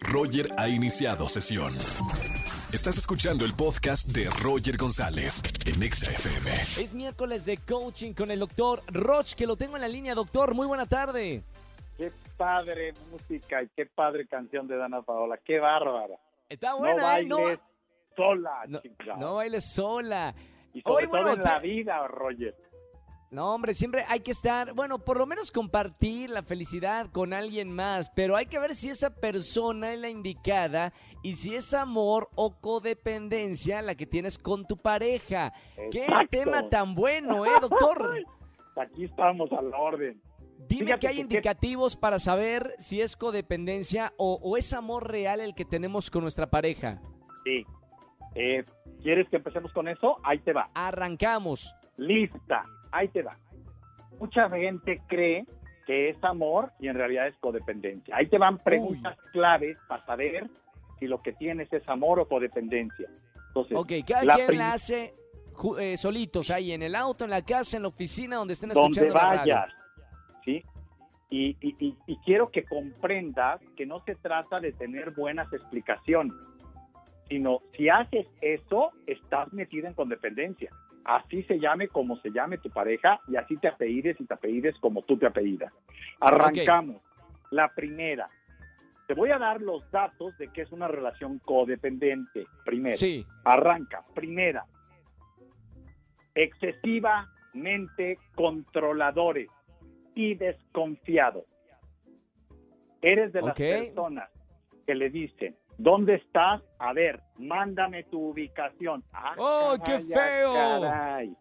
Roger ha iniciado sesión. Estás escuchando el podcast de Roger González en Exa FM. Es miércoles de coaching con el doctor Roch, que lo tengo en la línea. Doctor, muy buena tarde. Qué padre música y qué padre canción de Dana Paola. Qué bárbara. Está No buena, ¿eh? No, bailes sola, no, chica. no bailes sola. y sobre Hoy, todo bueno, en la vida, Roger. No, hombre, siempre hay que estar, bueno, por lo menos compartir la felicidad con alguien más, pero hay que ver si esa persona es la indicada y si es amor o codependencia la que tienes con tu pareja. Qué tema tan bueno, ¿eh, doctor? Aquí estamos a la orden. Dime Fíjate que hay que- indicativos para saber si es codependencia o, o es amor real el que tenemos con nuestra pareja. Sí. Eh, ¿Quieres que empecemos con eso? Ahí te va. Arrancamos. Lista. Ahí te va. Mucha gente cree que es amor y en realidad es codependencia. Ahí te van preguntas claves para saber si lo que tienes es amor o codependencia. Entonces, Ok, cada la quien la hace eh, solitos ahí, en el auto, en la casa, en la oficina, donde estén donde escuchando la radio. vayas, ¿sí? Y, y- y- y quiero que comprendas que no se trata de tener buenas explicaciones, sino si haces eso, estás metido en codependencia. Así se llame como se llame tu pareja y así te apellides y te apellides como tú te apellidas. Arrancamos. La primera. Te voy a dar los datos de que es una relación codependiente. Primero. Sí. Arranca. Primera, excesivamente controladores y desconfiados. Eres de las personas que le dicen, ¿dónde estás? A ver, mándame tu ubicación. Ah, ¡Oh, qué caray, ah, feo! caray.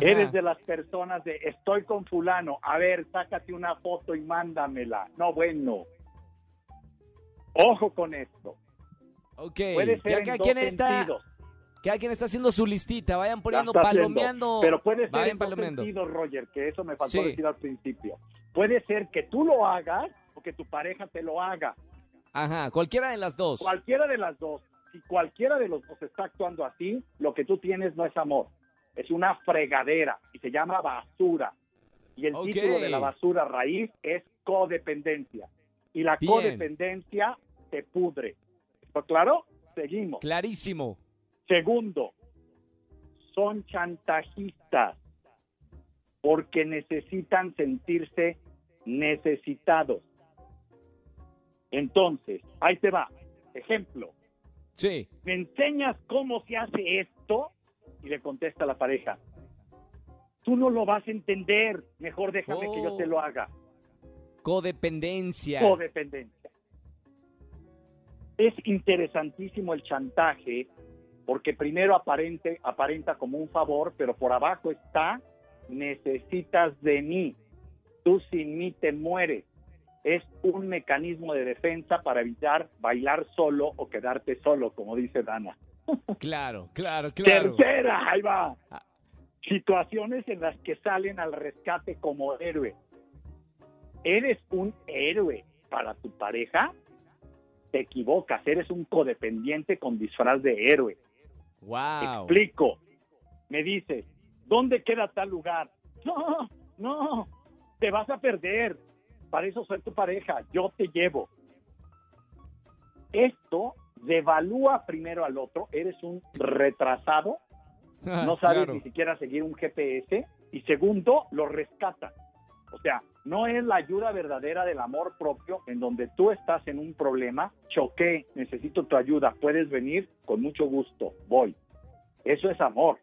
Eres de las personas de, estoy con fulano, a ver, sácate una foto y mándamela. No, bueno. Ojo con esto. Ok, Puede ser ya cada quien, está, sentidos. cada quien está haciendo su listita, vayan poniendo, haciendo. palomeando. Pero puede ser vayan en dos palomeando. sentidos, Roger, que eso me faltó Sí. decir al principio. Puede ser que tú lo hagas o que tu pareja te lo haga. Ajá, cualquiera de las dos. Cualquiera de las dos. Si cualquiera de los dos está actuando así, lo que tú tienes no es amor. Es una fregadera y se llama basura. Y el título de la basura raíz es codependencia. Y la Bien. codependencia te pudre. ¿Está claro? Seguimos. Clarísimo. Segundo, son chantajistas porque necesitan sentirse necesitados. Entonces, ahí te va. Ejemplo, Sí. ¿me enseñas cómo se hace esto? Y le contesta la pareja, tú no lo vas a entender, mejor déjame que yo Oh. te lo haga. Codependencia. Codependencia. Es interesantísimo el chantaje porque primero aparente, aparenta como un favor, pero por abajo está, necesitas de mí, tú sin mí te mueres. Es un mecanismo de defensa para evitar bailar solo o quedarte solo, como dice Dana. Claro, claro, claro. Tercera, ahí va. Ah. Situaciones en las que salen al rescate como héroe. ¿Eres un héroe para tu pareja? Te equivocas, eres un codependiente con disfraz de héroe. Wow. Explico. Me dices, ¿dónde queda tal lugar? No, no, te vas a perder. Para eso soy tu pareja, yo te llevo. Esto devalúa primero al otro, eres un retrasado, no sabes Claro. ni siquiera seguir un GPS, y segundo, lo rescata. O sea, no es la ayuda verdadera del amor propio en donde tú estás en un problema, choqué, necesito tu ayuda, puedes venir con mucho gusto, voy. Eso es amor,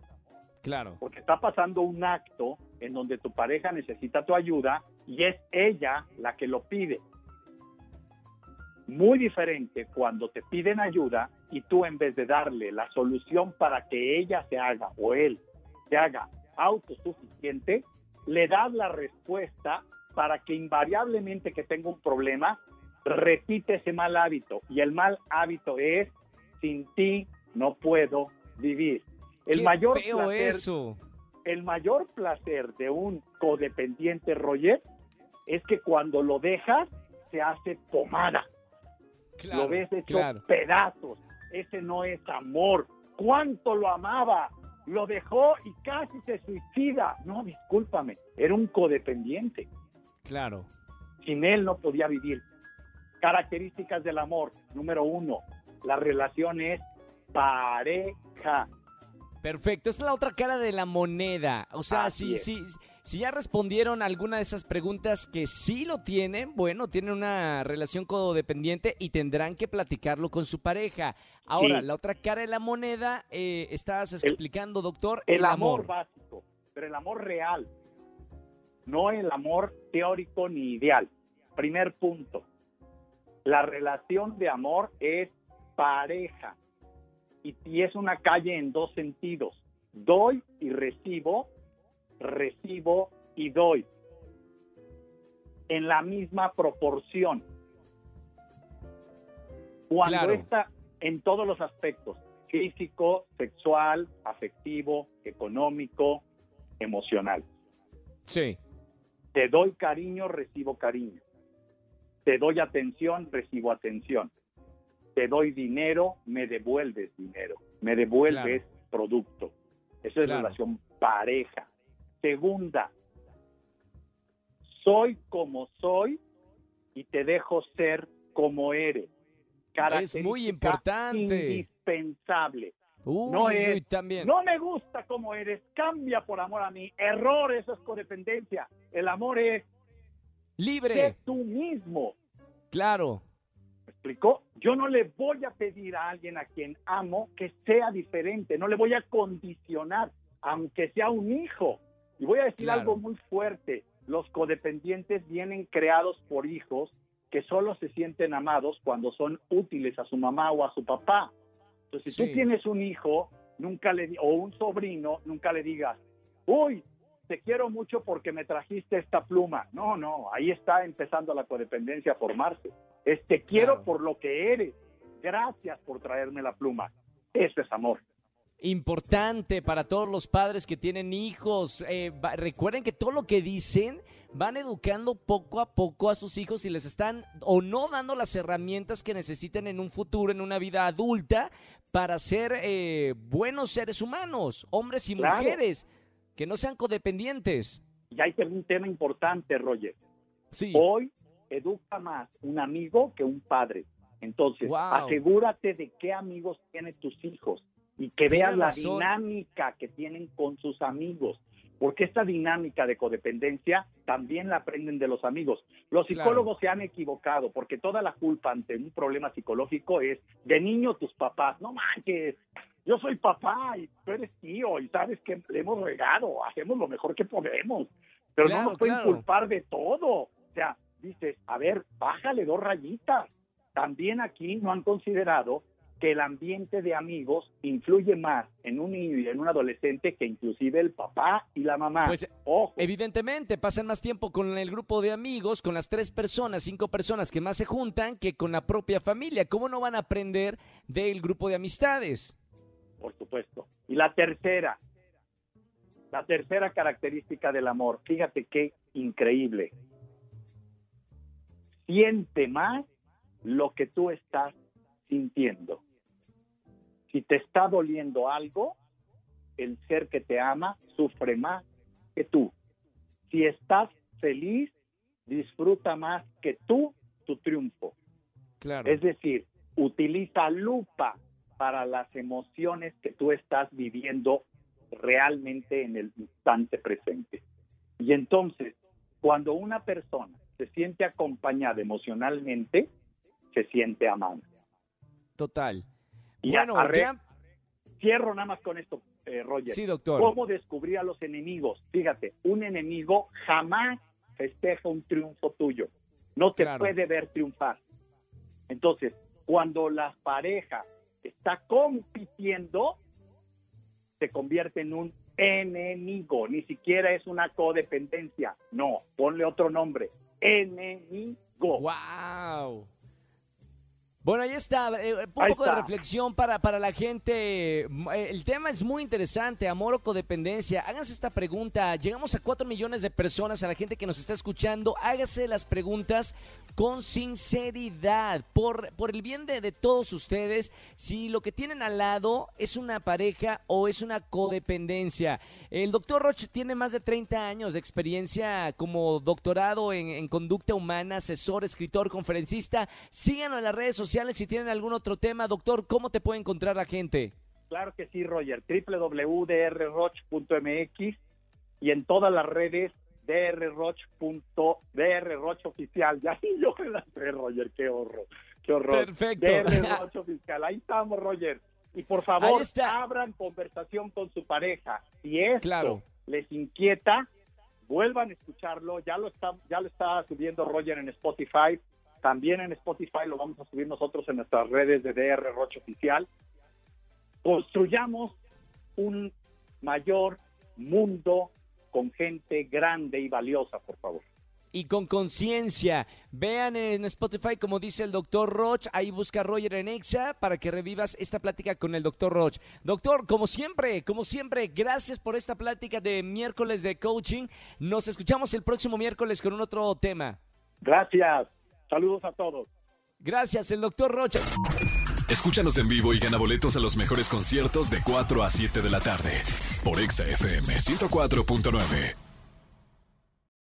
Claro. porque está pasando un acto en donde tu pareja necesita tu ayuda y es ella la que lo pide. Muy diferente cuando te piden ayuda y tú en vez de darle la solución para que ella se haga o él se haga autosuficiente, le das la respuesta para que invariablemente que tenga un problema, repite ese mal hábito. Y el mal hábito es, sin ti no puedo vivir. El Qué mayor feo placer eso. el mayor placer de un codependiente, Roger, es que cuando lo dejas, se hace pomada. Claro, lo ves hecho claro. pedazos. Ese no es amor. ¿Cuánto lo amaba? Lo dejó y casi se suicida. No, discúlpame, era un codependiente. Claro. Sin él no podía vivir. Características del amor. Número uno, la relación es pareja. Perfecto, esta es la otra cara de la moneda. O sea, Así es. si, si ya respondieron alguna de esas preguntas que sí lo tienen, bueno, tienen una relación codependiente y tendrán que platicarlo con su pareja. Ahora, Sí. la otra cara de la moneda, eh, estás El- explicando, doctor, El amor básico, pero el amor real, no el amor teórico ni ideal. Primer punto, la relación de amor es pareja y, y es una calle en dos sentidos. Doy y recibo, recibo y doy en la misma proporción. Cuando Claro. está en todos los aspectos, físico, sexual, afectivo, económico, emocional. Sí, Te doy cariño, recibo cariño. Te doy atención, recibo atención. Te doy dinero, me devuelves dinero. Me devuelves producto. Eso es Claro. relación pareja. Segunda, soy como soy y te dejo ser como eres. es muy importante. Indispensable. Uy, No es- uy, también. No me gusta como eres, cambia por amor a mí. Error, eso es codependencia. El amor es Libre, sé tú mismo. claro. ¿Me explicó? Yo no le voy a pedir a alguien a quien amo que sea diferente, no le voy a condicionar, aunque sea un hijo. Y voy a decir Claro. algo muy fuerte, los codependientes vienen creados por hijos que solo se sienten amados cuando son útiles a su mamá o a su papá. Entonces, si Sí. tú tienes un hijo, nunca le di- o un sobrino, nunca le digas, uy, te quiero mucho porque me trajiste esta pluma. No, no, ahí está empezando la codependencia a formarse. Es te quiero Claro. por lo que eres. Gracias por traerme la pluma. Eso es amor. Importante para todos los padres que tienen hijos. Eh, va- recuerden que todo lo que dicen van educando poco a poco a sus hijos y les están o no dando las herramientas que necesiten en un futuro, en una vida adulta, para ser eh, buenos seres humanos, hombres y Claro. mujeres, que no sean codependientes. Y hay un tema importante, Roger. Sí, Hoy educa más un amigo que un padre. Entonces, Wow. asegúrate de qué amigos tienen tus hijos y que veas la razón. dinámica que tienen con sus amigos. Porque esta dinámica de codependencia también la aprenden de los amigos. Los Claro. psicólogos se han equivocado porque toda la culpa ante un problema psicológico es de niño tus papás. No manches, yo soy papá y tú eres tío y sabes que le hemos regado, hacemos lo mejor que podemos. Pero Claro, no nos pueden claro. culpar de todo. O sea, dices, a ver, bájale dos rayitas. También aquí no han considerado que el ambiente de amigos influye más en un niño y en un adolescente que inclusive el papá y la mamá. Pues, Ojo. Evidentemente, pasan más tiempo con el grupo de amigos, con las tres personas, cinco personas que más se juntan, que con la propia familia. ¿Cómo no van a aprender del grupo de amistades? por supuesto. Y la tercera, la tercera característica del amor, fíjate qué increíble. Siente más lo que tú estás sintiendo. Si te está doliendo algo, el ser que te ama sufre más que tú. Si estás feliz, disfruta más que tú tu triunfo. Claro. Es decir, utiliza lupa para las emociones que tú estás viviendo realmente en el instante presente. Y entonces, cuando una persona se siente acompañada emocionalmente, se siente amada. Total. Y bueno, arre- ya- cierro nada más con esto, eh, Roger. sí, doctor. ¿Cómo descubrir a los enemigos? Fíjate, un enemigo jamás festeja un triunfo tuyo. No te Claro. puede ver triunfar. Entonces, cuando la pareja está compitiendo, se convierte en un enemigo. Ni siquiera es una codependencia. No, ponle otro nombre. Enemigo. ¡Wow! Bueno, ahí está, eh, un Ahí poco de reflexión para, para la gente. M- eh, El tema es muy interesante, amor o codependencia. Háganse esta pregunta. Llegamos a 4 millones de personas, a la gente que nos está escuchando. Hágase las preguntas con sinceridad, por, por el bien de, de todos ustedes. Si lo que tienen al lado es una pareja o es una codependencia. El doctor Roche tiene más de 30 años de experiencia como doctorado en, en conducta humana, asesor, escritor, conferencista. Síganos en las redes sociales si tienen algún otro tema. Doctor, ¿cómo te puede encontrar la gente? Claro que sí, Roger. www.drroch.mx y en todas las redes drroch.drroch oficial. Ya sí, yo me la sé, Roger. Qué horror. Qué horror. Perfecto. drroch oficial. Ahí estamos, Roger. Y por favor, abran conversación con su pareja. Si esto Claro. les inquieta, vuelvan a escucharlo. Ya lo está, ya lo está subiendo Roger en Spotify. También en Spotify lo vamos a subir nosotros en nuestras redes de DR Roch Oficial. Construyamos un mayor mundo con gente grande y valiosa, por favor. Y con conciencia, vean en Spotify, como dice el doctor Roch, ahí busca Roger en Exa para que revivas esta plática con el doctor Roch. Doctor, como siempre, como siempre, gracias por esta plática de miércoles de coaching. Nos escuchamos el próximo miércoles con un otro tema. Gracias. Saludos a todos. Gracias, el doctor Roch. Escúchanos en vivo y gana boletos a los mejores conciertos de 4 a 7 de la tarde por Exa FM 104.9.